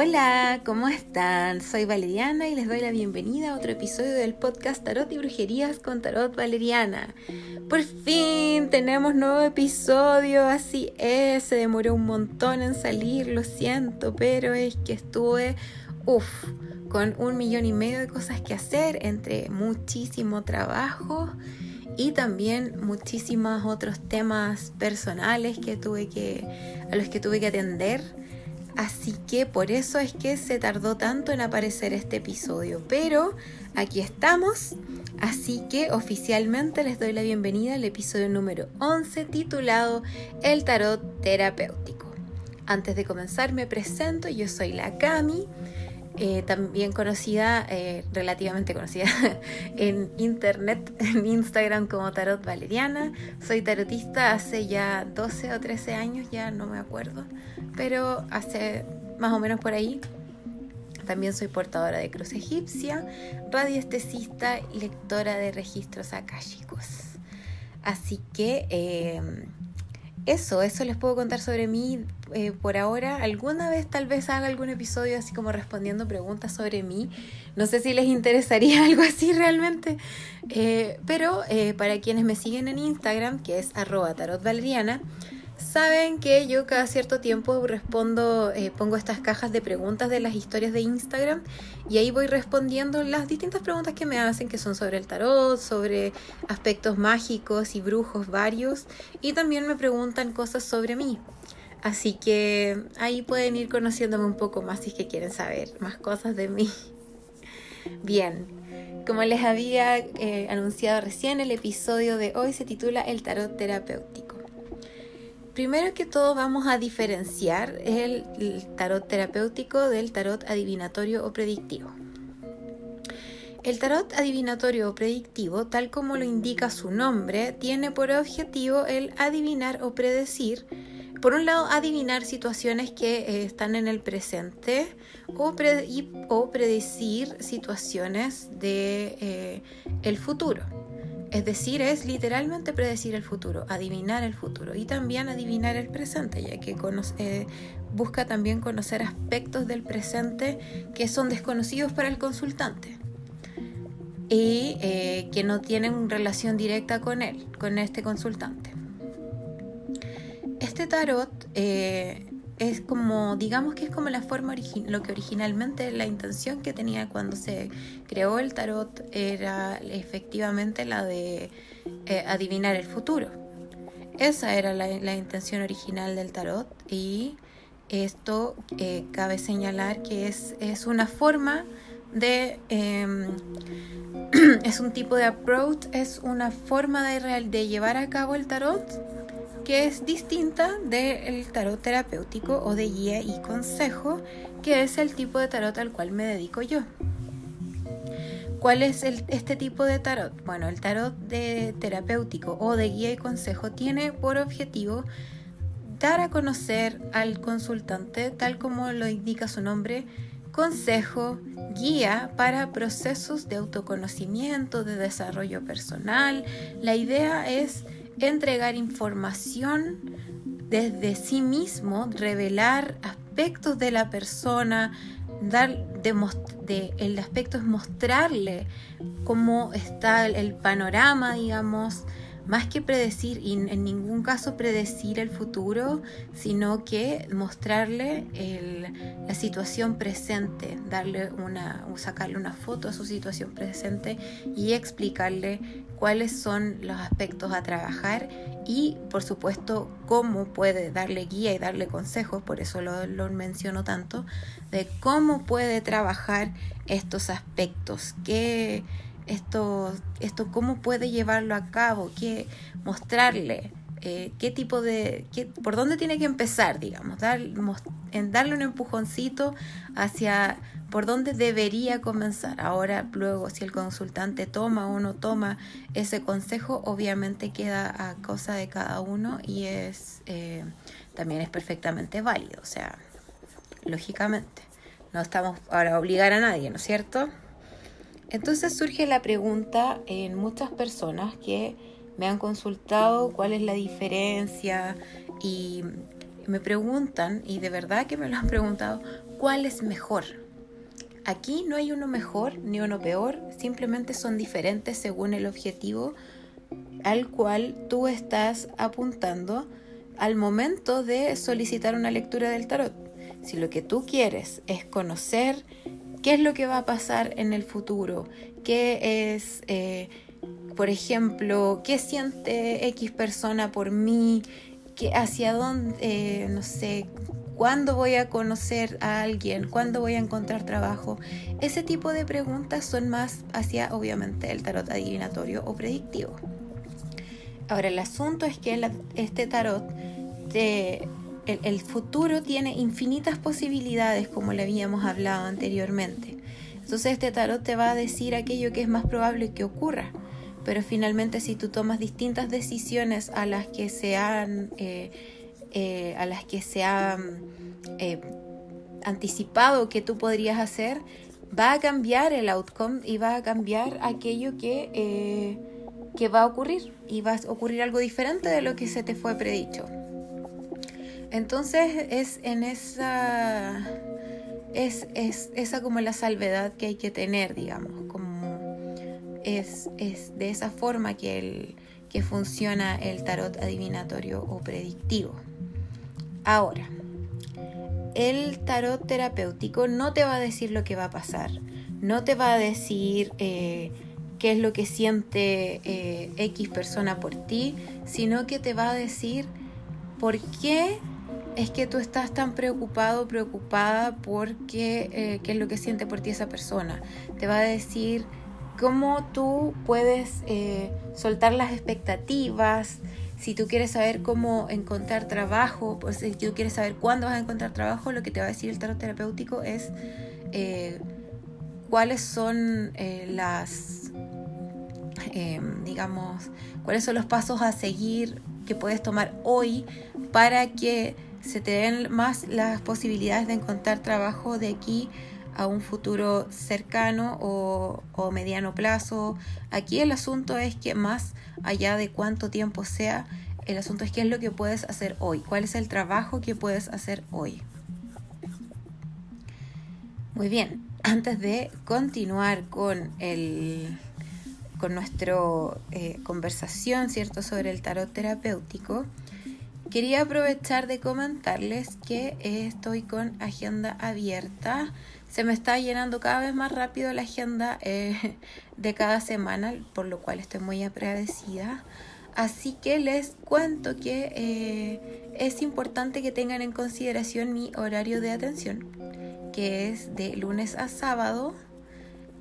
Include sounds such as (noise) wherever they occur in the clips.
Hola, ¿cómo están? Soy Valeriana y les doy la bienvenida a otro episodio del podcast Tarot y Brujerías con Tarot Valeriana. Por fin tenemos nuevo episodio, así es, se demoró un montón en salir, lo siento, pero es que estuve, uff, con un millón y medio de cosas que hacer, entre muchísimo trabajo y también muchísimos otros temas personales que tuve que, a los que tuve que atender. Así que por eso es que se tardó tanto en aparecer este episodio. Pero aquí estamos. Así que oficialmente les doy la bienvenida al episodio número 11 titulado El tarot terapéutico. Antes de comenzar me presento, yo soy la Cami. Eh, también conocida, eh, relativamente conocida (laughs) en internet, (laughs) en Instagram como Tarot Valeriana. Soy tarotista hace ya 12 o 13 años, ya no me acuerdo, pero hace más o menos por ahí. También soy portadora de cruz egipcia, radiestesista y lectora de registros akáshicos. Así que eh, eso, eso les puedo contar sobre mí eh, por ahora. Alguna vez tal vez haga algún episodio así como respondiendo preguntas sobre mí. No sé si les interesaría (laughs) algo así realmente. Eh, pero eh, para quienes me siguen en Instagram, que es arroba tarotvaleriana, Saben que yo cada cierto tiempo respondo, eh, pongo estas cajas de preguntas de las historias de Instagram y ahí voy respondiendo las distintas preguntas que me hacen, que son sobre el tarot, sobre aspectos mágicos y brujos varios, y también me preguntan cosas sobre mí. Así que ahí pueden ir conociéndome un poco más si es que quieren saber más cosas de mí. (laughs) Bien, como les había eh, anunciado recién, el episodio de hoy se titula El tarot terapéutico. Primero que todo vamos a diferenciar el, tarot terapéutico del tarot adivinatorio o predictivo. El tarot adivinatorio o predictivo, tal como lo indica su nombre, tiene por objetivo el adivinar o predecir, por un lado, adivinar situaciones que eh, están en el presente o, predecir situaciones de eh, el futuro. Es decir, es literalmente predecir el futuro, adivinar el futuro y también adivinar el presente, ya que eh, busca también conocer aspectos del presente que son desconocidos para el consultante y eh, que no tienen relación directa con él, con este consultante. Este tarot eh, es como, digamos que es como la forma lo que originalmente la intención que tenía cuando se creó el tarot era efectivamente la de eh, adivinar el futuro. Esa era la, intención original del tarot y esto eh, cabe señalar que es, es una forma de em, (clears throat) es un tipo de approach, es una forma de, de llevar a cabo el tarot que es distinta del tarot terapéutico o de guía y consejo, que es el tipo de tarot al cual me dedico yo. ¿Cuál es este tipo de tarot? Bueno, el tarot de terapéutico o de guía y consejo tiene por objetivo dar a conocer al consultante, tal como lo indica su nombre, consejo, guía para procesos de autoconocimiento, de desarrollo personal. La idea es entregar información desde sí mismo, revelar aspectos de la persona, dar de, el aspecto es mostrarle cómo está el panorama, digamos, más que predecir, y en ningún caso predecir el futuro, sino que mostrarle la situación presente, darle una, sacarle una foto a su situación presente y explicarle cuáles son los aspectos a trabajar y por supuesto cómo puede darle guía y darle consejos, por eso lo, lo menciono tanto, de cómo puede trabajar estos aspectos, que esto, esto cómo puede llevarlo a cabo, qué mostrarle, eh, qué tipo de, qué, por dónde tiene que empezar, digamos, dar, en darle un empujoncito hacia por dónde debería comenzar. Ahora, luego, si el consultante toma o no toma ese consejo, obviamente queda a cosa de cada uno y es eh, también es perfectamente válido, o sea, lógicamente. No estamos para obligar a nadie, ¿no es cierto? Entonces surge la pregunta en muchas personas que me han consultado cuál es la diferencia y me preguntan, y de verdad que me lo han preguntado, cuál es mejor. Aquí no hay uno mejor ni uno peor, simplemente son diferentes según el objetivo al cual tú estás apuntando al momento de solicitar una lectura del tarot. Si lo que tú quieres es conocer qué es lo que va a pasar en el futuro, qué es, eh, por ejemplo, qué siente X persona por mí, que hacia dónde, eh, no sé, cuándo voy a conocer a alguien, cuándo voy a encontrar trabajo. Ese tipo de preguntas son más hacia, obviamente, el tarot adivinatorio o predictivo. Ahora, el asunto es que este tarot, el, futuro tiene infinitas posibilidades, como le habíamos hablado anteriormente. Entonces, este tarot te va a decir aquello que es más probable que ocurra. Pero finalmente, si tú tomas distintas decisiones a las que se han, eh, eh, a las que se ha eh, anticipado que tú podrías hacer, va a cambiar el outcome y va a cambiar aquello que que va a ocurrir y va a ocurrir algo diferente de lo que se te fue predicho. Entonces es en esa es, es esa como la salvedad que hay que tener, digamos, como es, es de esa forma que, el, que funciona el tarot adivinatorio o predictivo. Ahora, el tarot terapéutico no te va a decir lo que va a pasar, no te va a decir eh, qué es lo que siente eh, X persona por ti, sino que te va a decir por qué es que tú estás tan preocupado, preocupada por qué, eh, qué es lo que siente por ti esa persona. Te va a decir cómo tú puedes eh, soltar las expectativas, si tú quieres saber cómo encontrar trabajo, pues si tú quieres saber cuándo vas a encontrar trabajo, lo que te va a decir el tarot terapéutico es cuáles son las Em, digamos, cuáles son los pasos a seguir que puedes tomar hoy para que se te den más las posibilidades de encontrar trabajo de aquí a un futuro cercano o, mediano plazo. Aquí el asunto es que más allá de cuánto tiempo sea, el asunto es qué es lo que puedes hacer hoy, cuál es el trabajo que puedes hacer hoy. Muy bien, antes de continuar con el, con nuestra eh, conversación, ¿cierto?, sobre el tarot terapéutico, quería aprovechar de comentarles que estoy con agenda abierta. Se me está llenando cada vez más rápido la agenda eh, de cada semana, por lo cual estoy muy agradecida. Así que les cuento que eh, es importante que tengan en consideración mi horario de atención, que es de lunes a sábado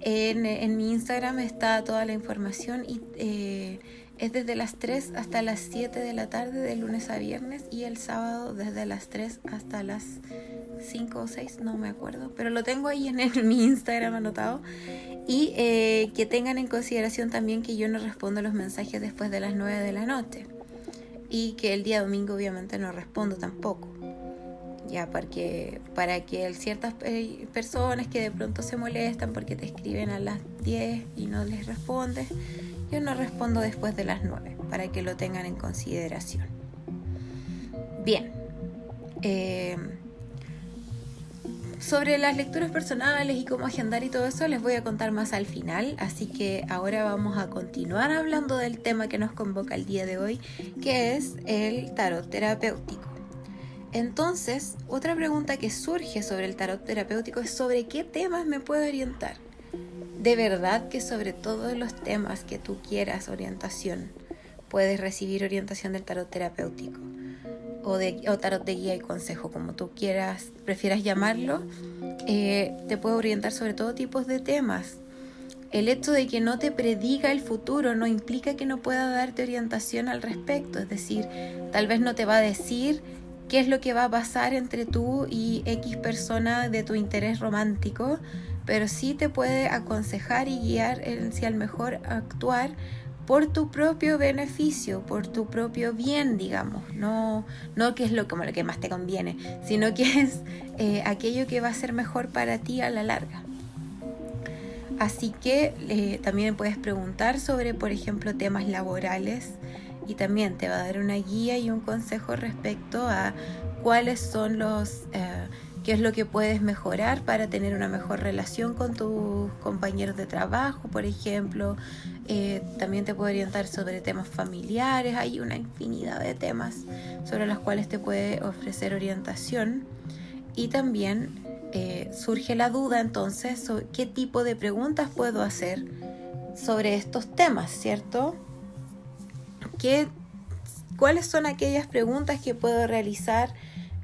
en, mi Instagram está toda la información y eh, es desde las 3 hasta las 7 de la tarde, de lunes a viernes, y el sábado desde las 3 hasta las 5 o 6, no me acuerdo, pero lo tengo ahí en, (laughs) mi Instagram anotado. Y eh, que tengan en consideración también que yo no respondo los mensajes después de las 9 de la noche. Y que el día domingo obviamente no respondo tampoco ya porque para que ciertas personas que de pronto se molestan porque te escriben a las 10 y no les respondes, yo no respondo después de las 9 para que lo tengan en consideración. Bien, eh, sobre las lecturas personales y cómo agendar y todo eso les voy a contar más al final, así que ahora vamos a continuar hablando del tema que nos convoca el día de hoy, que es el tarot terapéutico. Entonces, otra pregunta que surge sobre el tarot terapéutico es sobre qué temas me puedo orientar. De verdad que sobre todos los temas que tú quieras orientación, puedes recibir orientación del tarot terapéutico o, de, tarot de guía y consejo, como tú quieras, prefieras llamarlo, eh, te puedo orientar sobre todo tipos de temas. El hecho de que no te prediga el futuro no implica que no pueda darte orientación al respecto, es decir, tal vez no te va a decir qué es lo que va a pasar entre tú y X persona de tu interés romántico, pero sí te puede aconsejar y guiar en si al mejor actuar por tu propio beneficio, por tu propio bien, digamos, no, no que es lo, como lo que más te conviene, sino que es eh, aquello que va a ser mejor para ti a la larga. Así que eh, también puedes preguntar sobre, por ejemplo, temas laborales, y también te va a dar una guía y un consejo respecto a cuáles son los, eh, qué es lo que puedes mejorar para tener una mejor relación con tus compañeros de trabajo, por ejemplo. Eh, también te puede orientar sobre temas familiares. Hay una infinidad de temas sobre los cuales te puede ofrecer orientación. Y también eh, surge la duda entonces qué tipo de preguntas puedo hacer sobre estos temas, ¿cierto? ¿Qué, ¿Cuáles son aquellas preguntas que puedo realizar?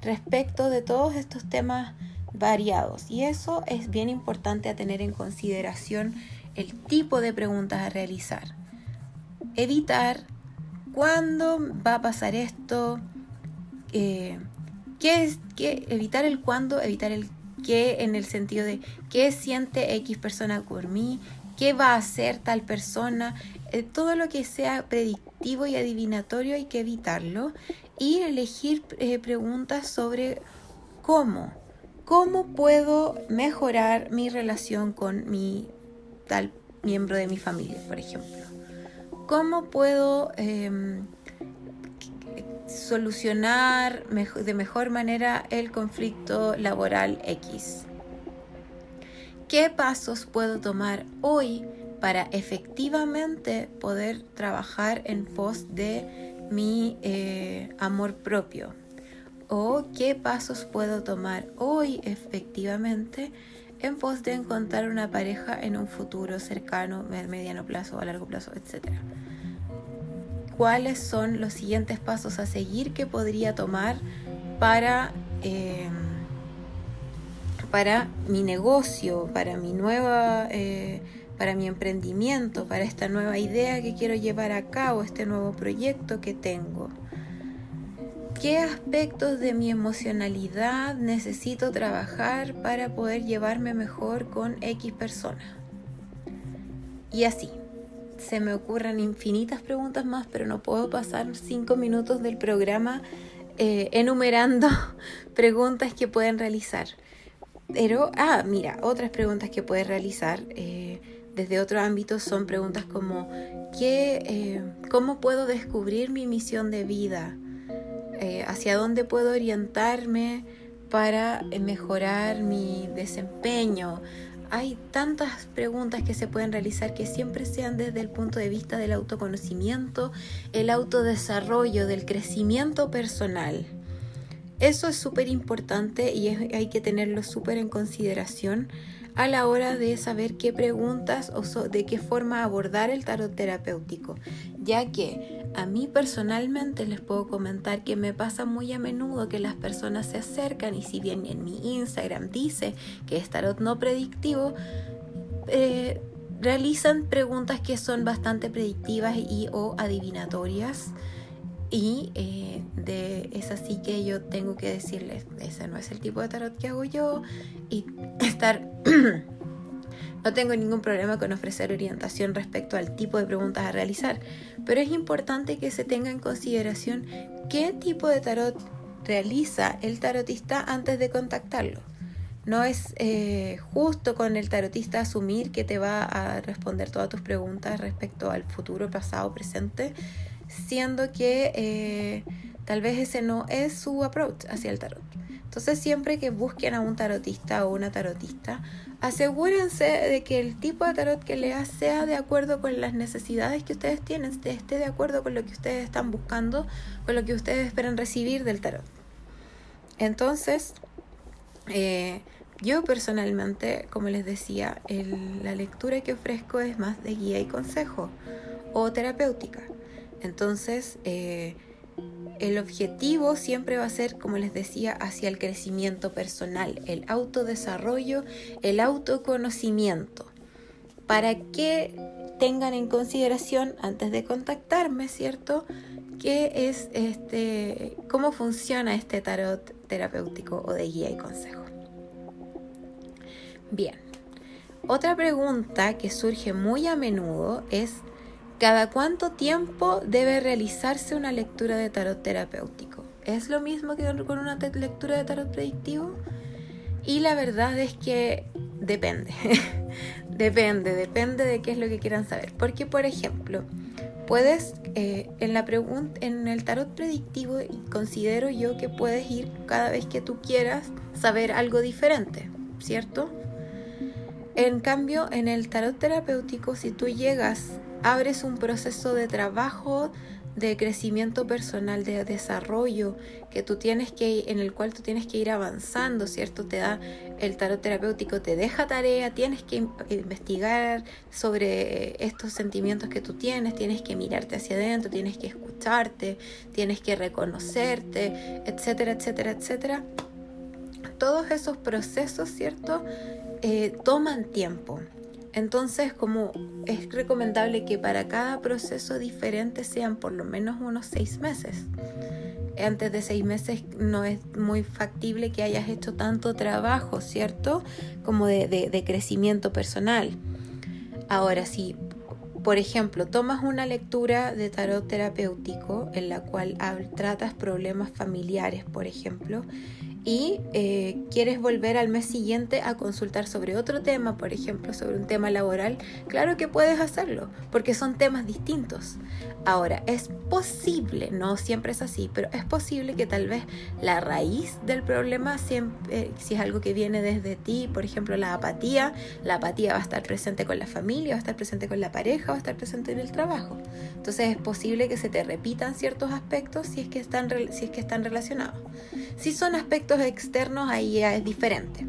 Respecto de todos estos temas variados. Y eso es bien importante a tener en consideración el tipo de preguntas a realizar. Evitar cuándo va a pasar esto, eh, ¿qué es, qué, evitar el cuándo, evitar el qué en el sentido de qué siente X persona por mí, qué va a hacer tal persona, eh, todo lo que sea predictivo y adivinatorio hay que evitarlo y elegir eh, preguntas sobre cómo, cómo puedo mejorar mi relación con mi tal miembro de mi familia, por ejemplo. ¿Cómo puedo em, solucionar de mejor manera el conflicto laboral X? ¿Qué pasos puedo tomar hoy para efectivamente poder trabajar en pos de mi eh, amor propio o qué pasos puedo tomar hoy efectivamente en pos de encontrar una pareja en un futuro cercano, mediano plazo, a largo plazo, etc. ¿Cuáles son los siguientes pasos a seguir que podría tomar para, em, para mi negocio, para mi nueva... Eh, para mi emprendimiento, para esta nueva idea que quiero llevar a cabo, este nuevo proyecto que tengo. ¿Qué aspectos de mi emocionalidad necesito trabajar para poder llevarme mejor con X persona? Y así. Se me ocurren infinitas preguntas más, pero no puedo pasar cinco minutos del programa eh, enumerando (laughs) preguntas que pueden realizar. Pero, ah, mira, otras preguntas que puedes realizar. Eh, desde otro ámbito son preguntas como ¿qué, eh, ¿cómo puedo descubrir mi misión de vida? Eh, ¿Hacia dónde puedo orientarme para mejorar mi desempeño? Hay tantas preguntas que se pueden realizar que siempre sean desde el punto de vista del autoconocimiento, el autodesarrollo, del crecimiento personal. Eso es súper importante y hay que tenerlo súper en consideración a la hora de saber qué preguntas o de qué forma abordar el tarot terapéutico, ya que a mí personalmente les puedo comentar que me pasa muy a menudo que las personas se acercan y si bien en mi Instagram dice que es tarot no predictivo, eh, realizan preguntas que son bastante predictivas y o adivinatorias y eh, de, es así que yo tengo que decirles, ese no es el tipo de tarot que hago yo y (clears throat) estar... (clears throat) no tengo ningún problema con ofrecer orientación respecto al tipo de preguntas a realizar, pero es importante que se tenga en consideración qué tipo de tarot realiza el tarotista antes de contactarlo. No es eh, justo con el tarotista asumir que te va a responder todas tus preguntas respecto al futuro, pasado, presente, siendo que eh, tal vez ese no es su approach hacia el tarot. Entonces siempre que busquen a un tarotista o una tarotista, asegúrense de que el tipo de tarot que leas sea de acuerdo con las necesidades que ustedes tienen, esté de acuerdo con lo que ustedes están buscando, con lo que ustedes esperan recibir del tarot. Entonces, eh, yo personalmente, como les decía, la lectura que ofrezco es más de guía y consejo o terapéutica. Entonces, eh, el objetivo siempre va a ser, como les decía, hacia el crecimiento personal, el autodesarrollo, el autoconocimiento, para que tengan en consideración antes de contactarme, ¿cierto? ¿Qué es este, cómo funciona este tarot terapéutico o de guía y consejo? Bien. Otra pregunta que surge muy a menudo es ¿Cada cuánto tiempo debe realizarse una lectura de tarot terapéutico? ¿Es lo mismo que con una lectura de tarot predictivo? Y la verdad es que depende. (laughs) depende, depende de qué es lo que quieran saber. Porque, por ejemplo, puedes, eh, en, la en el tarot predictivo, considero yo que puedes ir cada vez que tú quieras saber algo diferente, ¿cierto? En cambio, en el tarot terapéutico, si tú llegas, abres un proceso de trabajo, de crecimiento personal, de desarrollo, que tú tienes que, en el cual tú tienes que ir avanzando, ¿cierto? Te da el tarot terapéutico, te deja tarea, tienes que investigar sobre estos sentimientos que tú tienes, tienes que mirarte hacia adentro, tienes que escucharte, tienes que reconocerte, etcétera, etcétera, etcétera. Todos esos procesos, ¿cierto? Eh, toman tiempo. Entonces, como es recomendable que para cada proceso diferente sean por lo menos unos seis meses. Antes de seis meses no es muy factible que hayas hecho tanto trabajo, ¿cierto? Como de, crecimiento personal. Ahora, si, por ejemplo, tomas una lectura de tarot terapéutico en la cual tratas problemas familiares, por ejemplo, y eh, quieres volver al mes siguiente a consultar sobre otro tema, por ejemplo, sobre un tema laboral, claro que puedes hacerlo, porque son temas distintos. Ahora, es posible, no siempre es así, pero es posible que tal vez la raíz del problema, siempre, si es algo que viene desde ti, por ejemplo, la apatía, la apatía va a estar presente con la familia, va a estar presente con la pareja, va a estar presente en el trabajo. Entonces es posible que se te repitan ciertos aspectos si es que están, si es que están relacionados. Si son aspectos externos ahí ya es diferente.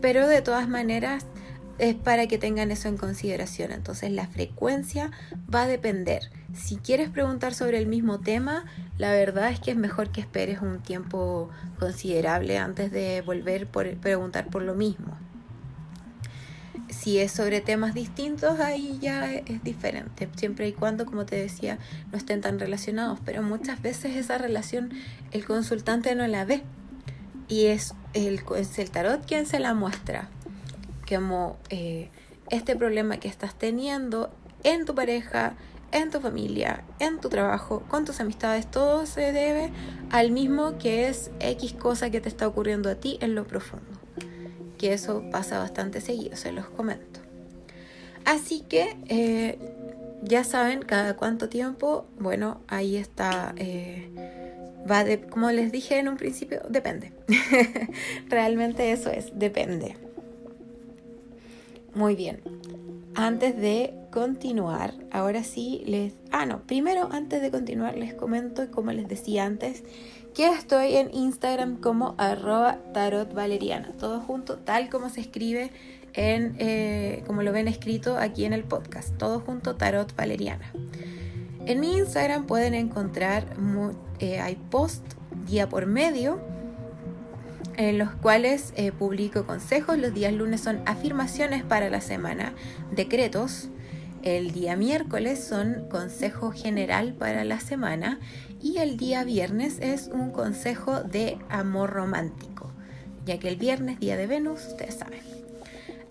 Pero de todas maneras es para que tengan eso en consideración. Entonces la frecuencia va a depender. Si quieres preguntar sobre el mismo tema, la verdad es que es mejor que esperes un tiempo considerable antes de volver por preguntar por lo mismo. Si es sobre temas distintos, ahí ya es diferente, siempre y cuando, como te decía, no estén tan relacionados. Pero muchas veces esa relación el consultante no la ve y es el, el tarot quien se la muestra. Como eh, este problema que estás teniendo en tu pareja, en tu familia, en tu trabajo, con tus amistades, todo se debe al mismo que es X cosa que te está ocurriendo a ti en lo profundo. Que eso pasa bastante seguido, se los comento. Así que eh, ya saben cada cuánto tiempo, bueno, ahí está eh, Va de, como les dije en un principio, depende. (laughs) Realmente eso es, depende. Muy bien. Antes de continuar, ahora sí les... Ah, no, primero antes de continuar les comento, como les decía antes, que estoy en Instagram como arroba tarotvaleriana. Todo junto, tal como se escribe en, eh, como lo ven escrito aquí en el podcast. Todo junto, tarot valeriana. En mi Instagram pueden encontrar, eh, hay post día por medio, en los cuales eh, publico consejos. Los días lunes son afirmaciones para la semana, decretos. El día miércoles son consejo general para la semana y el día viernes es un consejo de amor romántico, ya que el viernes, día de Venus, ustedes saben.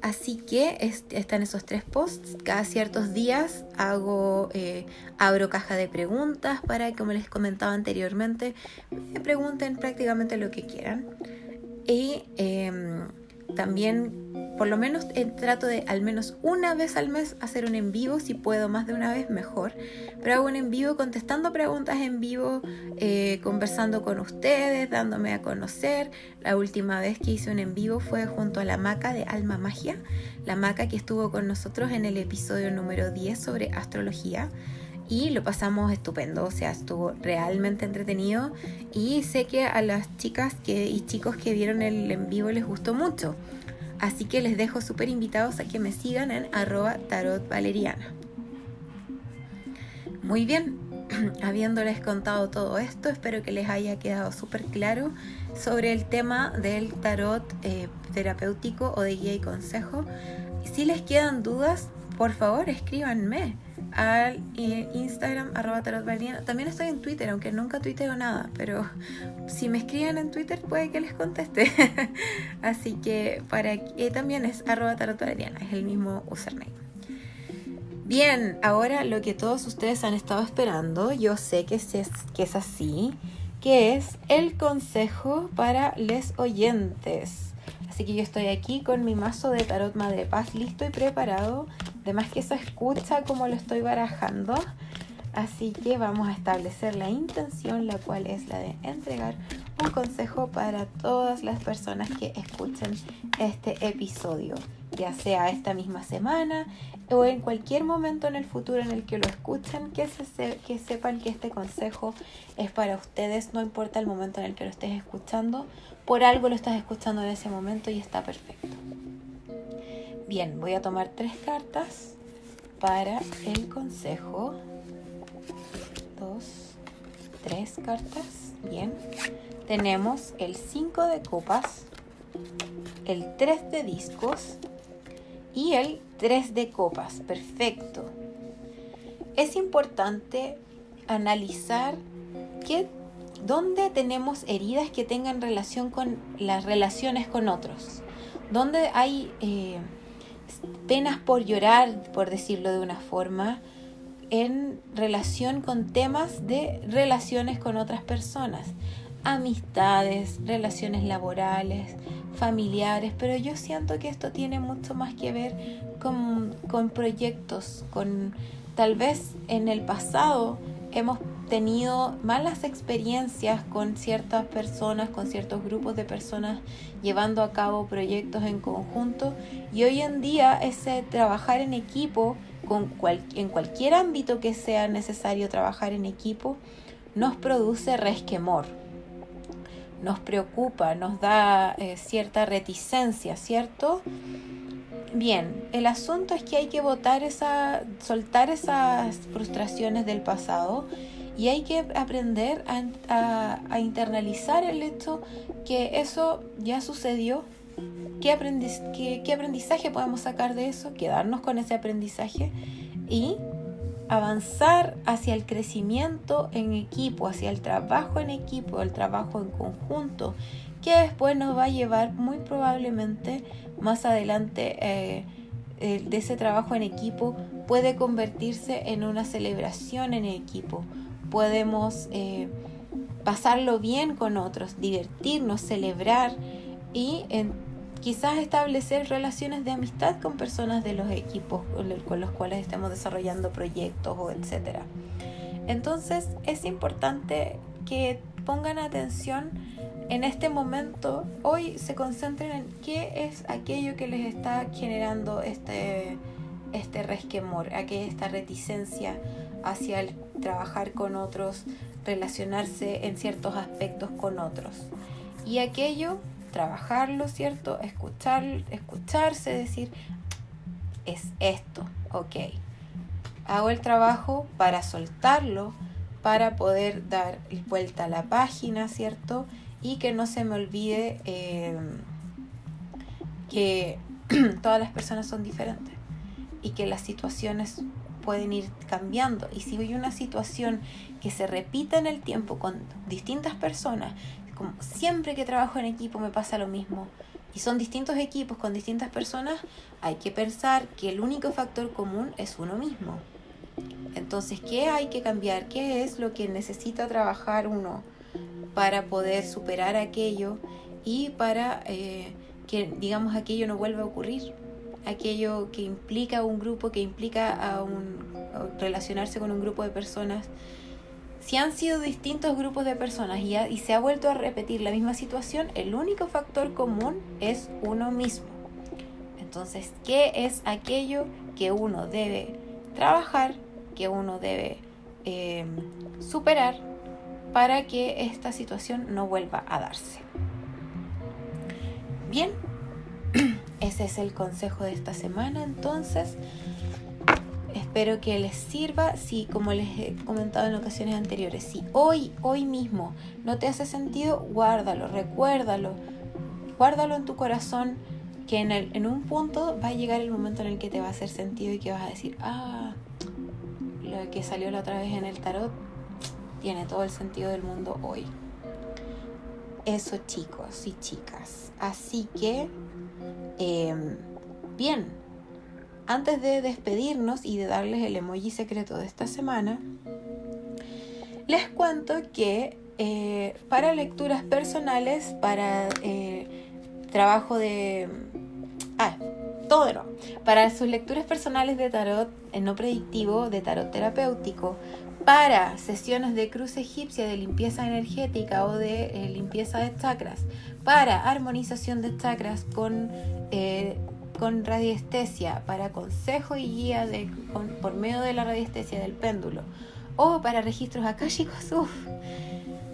Así que están esos tres posts. Cada ciertos días hago, eh, abro caja de preguntas para, como les comentaba anteriormente, me pregunten prácticamente lo que quieran. Y em, también por lo menos eh, trato de al menos una vez al mes hacer un en vivo, si puedo más de una vez mejor, pero hago un en vivo contestando preguntas en vivo, eh, conversando con ustedes, dándome a conocer. La última vez que hice un en vivo fue junto a la maca de Alma Magia, la maca que estuvo con nosotros en el episodio número 10 sobre astrología y lo pasamos estupendo, o sea, estuvo realmente entretenido y sé que a las chicas que, y chicos que vieron el en vivo les gustó mucho. Así que les dejo súper invitados a que me sigan en arroba tarotvaleriana. Muy bien, (clears throat) habiéndoles contado todo esto, espero que les haya quedado súper claro sobre el tema del tarot eh, terapéutico o de guía y consejo. Si les quedan dudas, por favor escríbanme al eh, Instagram arroba tarotvaleriana. También estoy en Twitter, aunque nunca tuiteo nada, pero (laughs) si me escriben en Twitter puede que les conteste. (laughs) Así que para que también es arroba tarotvaleriana, es el mismo username. Bien, ahora lo que todos ustedes han estado esperando, yo sé que es, que es así, que es el consejo para les oyentes. Así que yo estoy aquí con mi mazo de tarot Madre Paz listo y preparado. Además que eso escucha como lo estoy barajando. Así que vamos a establecer la intención, la cual es la de entregar un consejo para todas las personas que escuchen este episodio, ya sea esta misma semana o en cualquier momento en el futuro en el que lo escuchen, que, que sepan que este consejo es para ustedes, no importa el momento en el que lo estés escuchando, por algo lo estás escuchando en ese momento y está perfecto. Bien, voy a tomar tres cartas para el consejo dos, tres cartas. Bien. Tenemos el 5 de copas, el 3 de discos y el 3 de copas. Perfecto. Es importante analizar dónde tenemos heridas que tengan relación con las relaciones con otros. Dónde hay eh, penas por llorar, por decirlo de una forma, en relación con temas de relaciones con otras personas, amistades, relaciones laborales, familiares, pero yo siento que esto tiene mucho más que ver con, con proyectos, con tal vez en el pasado hemos tenido malas experiencias con ciertas personas, con ciertos grupos de personas llevando a cabo proyectos en conjunto y hoy en día ese trabajar en equipo en cualquier ámbito que sea necesario trabajar en equipo, nos produce resquemor, nos preocupa, nos da eh, cierta reticencia, ¿cierto? Bien, el asunto es que hay que votar esa, soltar esas frustraciones del pasado y hay que aprender a, internalizar el hecho que eso ya sucedió, ¿Qué, aprendizaje podemos sacar de eso? Quedarnos con ese aprendizaje y avanzar hacia el crecimiento en equipo, hacia el trabajo en equipo, el trabajo en conjunto, que después nos va a llevar muy probablemente más adelante eh, de ese trabajo en equipo puede convertirse en una celebración en equipo. Podemos eh, pasarlo bien con otros, divertirnos, celebrar y en quizás establecer relaciones de amistad con personas de los equipos con los cuales estemos desarrollando proyectos o etcétera. Entonces es importante que pongan atención en este momento, hoy se concentren en qué es aquello que les está generando este, este resquemor, esta reticencia hacia el trabajar con otros, relacionarse en ciertos aspectos con otros. Y aquello trabajarlo, ¿cierto? Escuchar, escucharse, decir, es esto, ok. Hago el trabajo para soltarlo, para poder dar vuelta a la página, ¿cierto? Y que no se me olvide eh, que (clears throat) todas las personas son diferentes y que las situaciones pueden ir cambiando. Y si hay una situación que se repita en el tiempo con distintas personas como siempre que trabajo en equipo me pasa lo mismo. Y son distintos equipos con distintas personas, hay que pensar que el único factor común es uno mismo. Entonces, ¿qué hay que cambiar? ¿Qué es lo que necesita trabajar uno para poder superar aquello y para eh, que, digamos, aquello no vuelva a ocurrir? Aquello que implica un grupo, que implica a un, relacionarse con un grupo de personas si han sido distintos grupos de personas y, y se ha vuelto a repetir la misma situación, el único factor común es uno mismo. Entonces, ¿qué es aquello que uno debe trabajar, que uno debe em, superar para que esta situación no vuelva a darse? Bien, ese es el consejo de esta semana. Entonces, Espero que les sirva. Si, como les he comentado en ocasiones anteriores, si hoy, hoy mismo no te hace sentido, guárdalo, recuérdalo, guárdalo en tu corazón, que en, el, en un punto va a llegar el momento en el que te va a hacer sentido y que vas a decir, ah, lo que salió la otra vez en el tarot tiene todo el sentido del mundo hoy. Eso chicos y chicas. Así que, em, bien, antes de despedirnos y de darles el emoji secreto de esta semana, les cuento que eh, para lecturas personales, para eh, trabajo de... Ah, todo no. Para sus lecturas personales de tarot no predictivo, de tarot terapéutico, para sesiones de cruz egipcia de limpieza energética o de eh, limpieza de chakras, para armonización de chakras con, eh, con radiestesia, para consejo y guía de, por medio de la radiestesia del péndulo, o para registros akáshicos, (laughs) uff,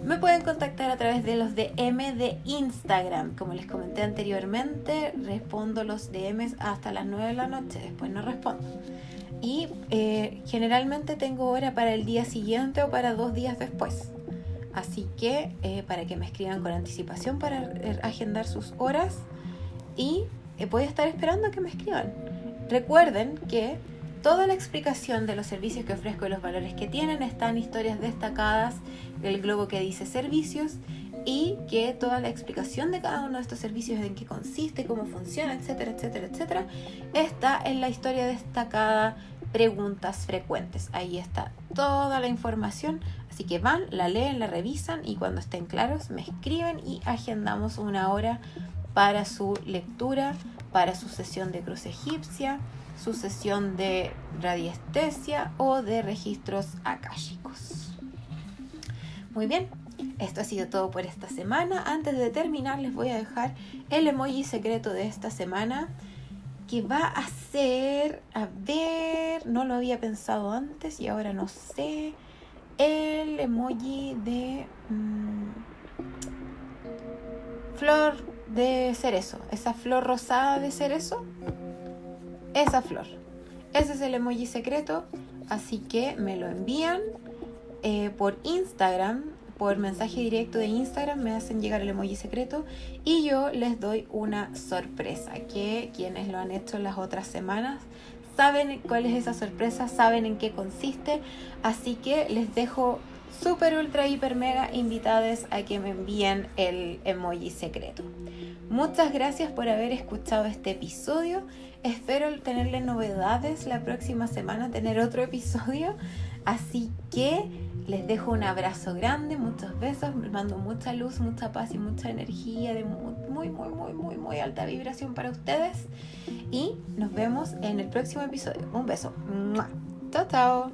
me pueden contactar a través de los DM de Instagram. Como les comenté anteriormente, respondo los DMs hasta las 9 de la noche, después no respondo. Y eh, generalmente tengo hora para el día siguiente o para dos días después. Así que eh, para que me escriban con anticipación para eh, agendar sus horas y voy a estar esperando a que me escriban. Recuerden que toda la explicación de los servicios que ofrezco y los valores que tienen están historias destacadas del globo que dice servicios y que toda la explicación de cada uno de estos servicios, en qué consiste, cómo funciona, etcétera, etcétera, etcétera, está en la historia destacada preguntas frecuentes. Ahí está toda la información. Así que van, la leen, la revisan y cuando estén claros me escriben y agendamos una hora para su lectura, para su sesión de cruz egipcia, su sesión de radiestesia o de registros akáshicos. Muy bien, esto ha sido todo por esta semana. Antes de terminar les voy a dejar el emoji secreto de esta semana que va a ser, a ver, no lo había pensado antes y ahora no sé, el emoji de mm, flor de cerezo, esa flor rosada de cerezo, esa flor. Ese es el emoji secreto, así que me lo envían eh, por Instagram por mensaje directo de Instagram me hacen llegar el emoji secreto y yo les doy una sorpresa que quienes lo han hecho las otras semanas saben cuál es esa sorpresa, saben en qué consiste, así que les dejo super ultra hiper mega invitados a que me envíen el emoji secreto. Muchas gracias por haber escuchado este episodio. Espero tenerle novedades la próxima semana, tener otro episodio. Así que les dejo un abrazo grande, muchos besos, les mando mucha luz, mucha paz y mucha energía de muy, muy, muy, muy, muy alta vibración para ustedes. Y nos vemos en el próximo episodio. Un beso. Chao, chao.